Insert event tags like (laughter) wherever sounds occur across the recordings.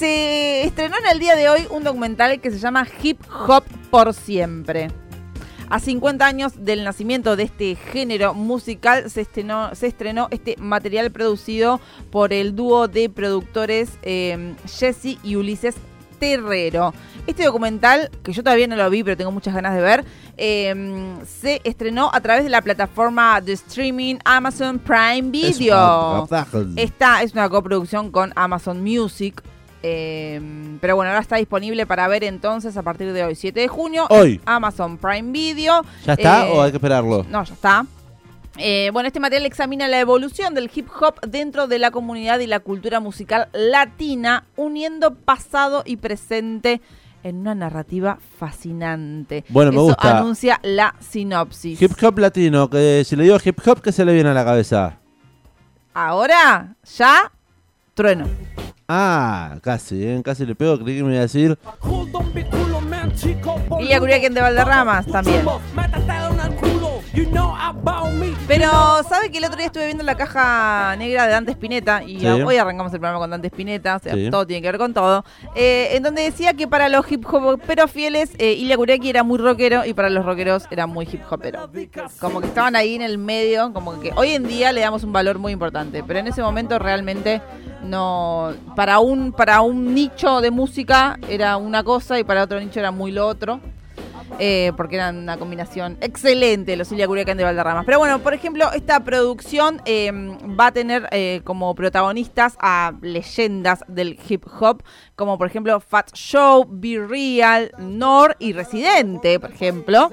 se estrenó en el día de hoy un documental que se llama Hip Hop por siempre. A 50 años del nacimiento de este género musical se estrenó, se estrenó este material producido por el dúo de productores eh, Jesse y Ulises Terrero. Este documental, que yo todavía no lo vi, pero tengo muchas ganas de ver, eh, se estrenó a través de la plataforma de streaming Amazon Prime Video. Esta es una coproducción con Amazon Music. Eh, pero bueno, ahora está disponible para ver entonces a partir de hoy, 7 de junio. Hoy. Amazon Prime Video. ¿Ya está Eh, o hay que esperarlo? No, ya está. Eh, bueno, este material examina la evolución del hip hop dentro de la comunidad y la cultura musical latina, uniendo pasado y presente en una narrativa fascinante. Bueno, me Eso gusta. anuncia la sinopsis. Hip hop latino, que si le digo hip hop, ¿qué se le viene a la cabeza? Ahora, ya, trueno. Ah, casi, ¿eh? casi le pego, creí que me iba a decir. Ilia Curiaquien de Valderramas también. Pero, ¿sabe que el otro día estuve viendo la caja negra de Dante Spinetta? Y Sí. hoy arrancamos el programa con Dante Spinetta, o sea, Sí. todo tiene que ver con todo. eh, en donde decía que para los hip hop pero fieles, eh, Ilia Kuriaki era muy rockero y para los rockeros era muy hip hopero. Como que estaban ahí en el medio, como que hoy en día le damos un valor muy importante, pero en ese momento realmente no. Para un, para un nicho de música era una cosa y para otro nicho era muy lo otro eh, porque eran una combinación excelente los Ilia Curiacán de Valderramas. Pero bueno, por ejemplo, esta producción eh, va a tener eh, como protagonistas a leyendas del hip hop, como por ejemplo Fat Show, Be Real, Nor y Residente, por ejemplo.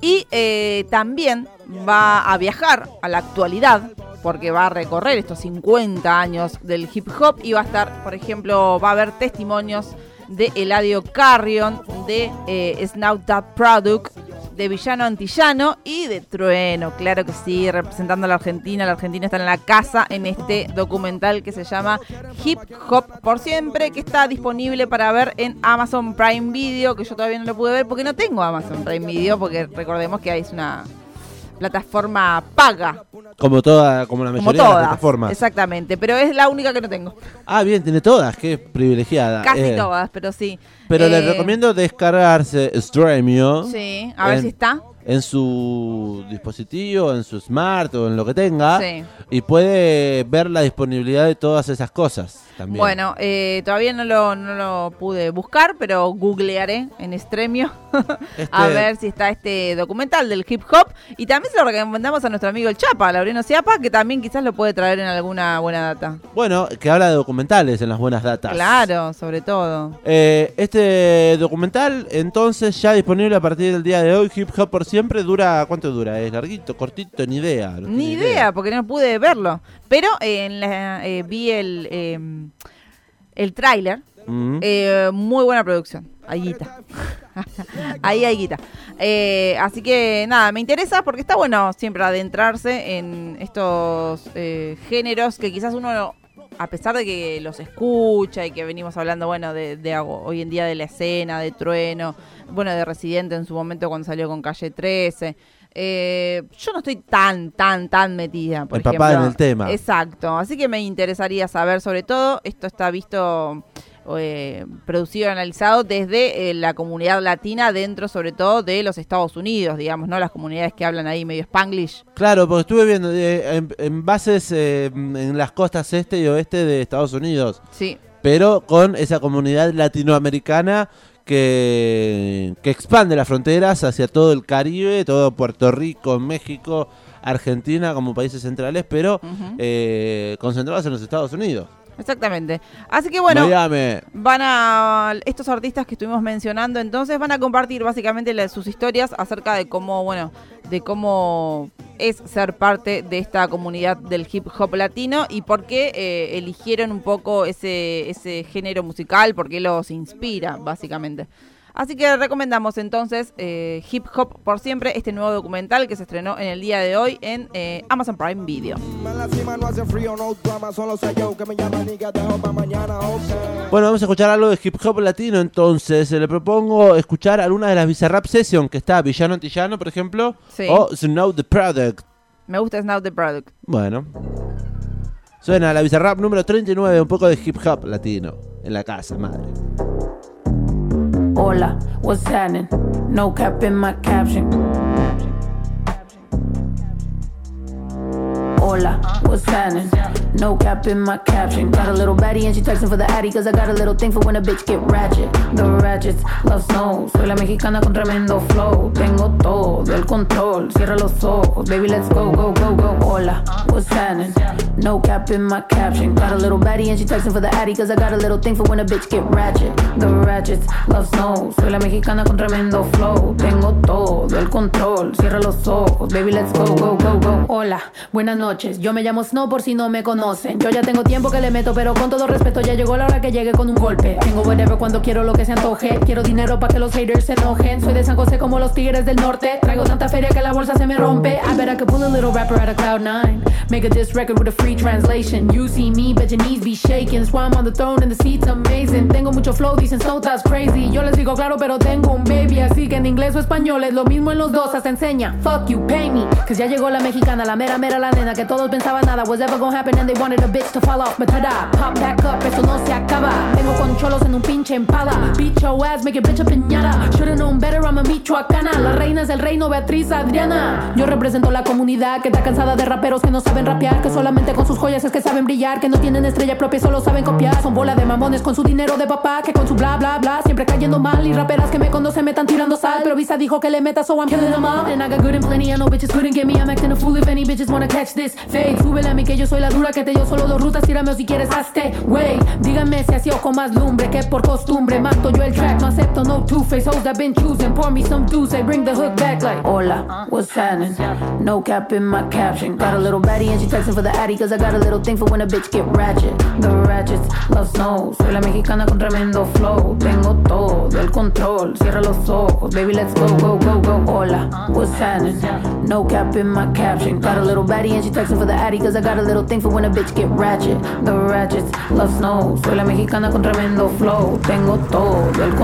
Y eh, también va a viajar a la actualidad, porque va a recorrer estos 50 años del hip hop y va a estar, por ejemplo, va a haber testimonios de Eladio Carrion, de eh, Snout That Product, de Villano Antillano y de Trueno, claro que sí, representando a la Argentina. La Argentina está en la casa en este documental que se llama Hip Hop por siempre, que está disponible para ver en Amazon Prime Video, que yo todavía no lo pude ver porque no tengo Amazon Prime Video, porque recordemos que es una plataforma paga, Como toda, como la como mayoría de las plataformas. Exactamente, pero es la única que no tengo. Ah, bien, tiene todas, qué privilegiada. Casi Eh, todas, pero sí. Pero le Eh, recomiendo descargarse Stremio Sí, a ver en- si está. En su dispositivo, en su smart o en lo que tenga. Sí. Y puede ver la disponibilidad de todas esas cosas también. Bueno, eh, todavía no lo, no lo pude buscar, pero googlearé en Estremio (laughs) Este- a ver si está este documental del hip hop. Y también se lo recomendamos a nuestro amigo el Chapa, Laureano Ciapa, que también quizás lo puede traer en alguna buena data. Bueno, que habla de documentales en las buenas datas. Claro, sobre todo. Eh, este documental, entonces, ya disponible a partir del día de hoy, Hip Hop por siempre, dura, ¿cuánto dura? ¿Es larguito, cortito? Ni idea. no Ni idea, porque no pude verlo. Pero eh, en la- eh, vi el, eh, el tráiler. Mm. Eh, muy buena producción. Ahí guita. (laughs) Ahí hay guita. Eh, así que nada, me interesa porque está bueno siempre adentrarse en estos eh, géneros que quizás uno, a pesar de que los escucha y que venimos hablando, bueno, de, de hoy en día de la escena, de Trueno, bueno, de Residente en su momento cuando salió con Calle 13. eh, yo no estoy tan, tan, tan metida. Por Empapada ejemplo. en el tema. Exacto. Así que me interesaría saber sobre todo, esto está visto eh, producido y analizado desde eh, la comunidad latina dentro sobre todo de los Estados Unidos, digamos, ¿no? Las comunidades que hablan ahí medio spanglish. Claro, porque estuve viendo eh, en, en bases en las costas este y oeste de Estados Unidos, Sí, pero con esa comunidad latinoamericana que, que expande las fronteras hacia todo el Caribe, todo Puerto Rico, México, Argentina como países centrales, pero Ujú. concentrados en los Estados Unidos. Exactamente. Así que bueno, Miami. van a estos artistas que estuvimos mencionando entonces van a compartir básicamente sus historias acerca de cómo bueno de cómo es ser parte de esta comunidad del hip hop latino y por qué eh, eligieron un poco ese ese género musical por qué los inspira básicamente Así que recomendamos entonces eh, Hip Hop por siempre, este nuevo documental que se estrenó en el día de hoy en eh, Amazon Prime Video. Bueno, vamos a escuchar algo de hip hop latino entonces. Le propongo escuchar alguna de las Bizarrap Session que está Villano Antillano, por ejemplo, Sí. o Snow the Product. Me gusta Snow the Product. Bueno. Suena la Bizarrap número 39, un poco de hip hop latino. En la casa, madre. Hola, what's happening? No cap in my caption. Hola, what's happening? No cap in my caption. Got a little baddie and she texting for the addy cause I got a little thing for when a bitch get ratchet. The ratchets love snow. Soy la mexicana con tremendo flow. Tengo todo el control. Cierra los ojos. Baby, let's go, go, go, go. Hola, what's happening? No cap in my caption. Got a little baddie and she texting for the addy cause I got a little thing for when a bitch get ratchet. The ratchets love snow. Soy la mexicana con tremendo flow. Tengo todo el control. Cierra los ojos. Baby, let's go, go, go, go. Hola, buenas noches. Yo me llamo Snow por si no me conocen. Yo ya tengo tiempo que le meto, pero con todo respeto ya llegó la hora que llegue con un golpe. Tengo whatever cuando quiero lo que se antoje. Quiero dinero para que los haters se enojen. Soy de San José como los tigres del norte. Traigo tanta feria que la bolsa se me rompe. I bet I could pull a little rapper out of cloud nine. Make a diss record with a free translation. You see me, bet your knees be shaking. Swam on the throne and the seat's amazing. Tengo mucho flow, dicen Snow that's crazy. Yo les digo claro, pero tengo un baby. Así que en inglés o español es lo mismo en los dos. Hasta enseña. Fuck you, pay me. Cause ya llegó la mexicana, la mera mera la nena que todos pensaban nada was ever gonna happen and they wanted a bitch to fall off. But tada, pop back up, esto no se acaba. Tengo con cholos en un pinche your ass, make a bitch a piñata. Should've known better, I'm a michoacana. La reina es del reino, Beatriz Adriana. Yo represento la comunidad que está cansada de raperos que no saben rapear. Que solamente con sus joyas es que saben brillar. Que no tienen estrella propia, solo saben copiar. Son bola de mamones con su dinero de papá. Que con su bla bla bla siempre cayendo mal. Y raperas que me conocen me están tirando sal. Pero Visa dijo que le meta, so I'm killing them all. And I got good and plenty, I know bitches couldn't get me. I'm acting a fool if any bitches wanna catch this. Fade, súbele a mí que yo soy la dura que te dio solo dos rutas. Tírame o si quieres hazte, wey. Díganme si así o con más lumbre que por costumbre. Mato yo el track, no acepto no two-face. Hoes that been choosing, pour me some juice. I bring the hook back like, hola, what's happening? No cap in my caption. Got a little baddie and she texting for the addy cause I got a little thing for when a bitch get ratchet. The ratchets love snow. Soy la mexicana con tremendo flow. Tengo todo el control. Cierra los ojos, baby, let's go, go, go, go. Hola, what's happening? No cap in my caption. Got a little baddie and she texting for the addy cause I got a little thing for when a bitch get ratchet. The ratchets love snow. Soy la mexicana con tremendo flow. Tengo todo el control.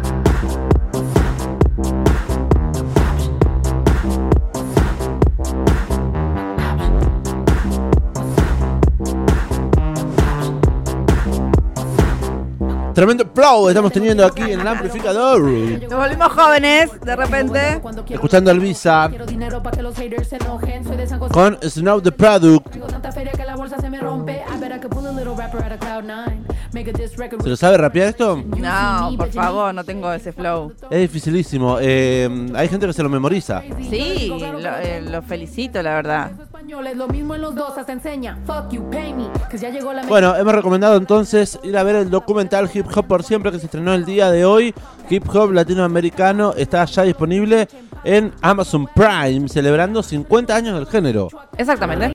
Tremendo flow estamos teniendo aquí en el amplificador. Nos volvimos jóvenes, de repente. Escuchando al Visa con Snow the Product. Se me rompe. I bet I could pull a little rapper out of cloud nine. Make a diss record ¿Se lo sabe rapear esto? No, por favor, no tengo ese flow. Es dificilísimo. Eh, hay gente que se lo memoriza. Sí, lo, eh, lo felicito, la verdad. Español es lo mismo en los dos, hasta enseña. Fuck you, pay me. Que ya llegó la Bueno, hemos recomendado entonces ir a ver el documental Hip Hop por siempre que se estrenó el día de hoy. Hip Hop latinoamericano está ya disponible en Amazon Prime, celebrando 50 años del género. Exactamente.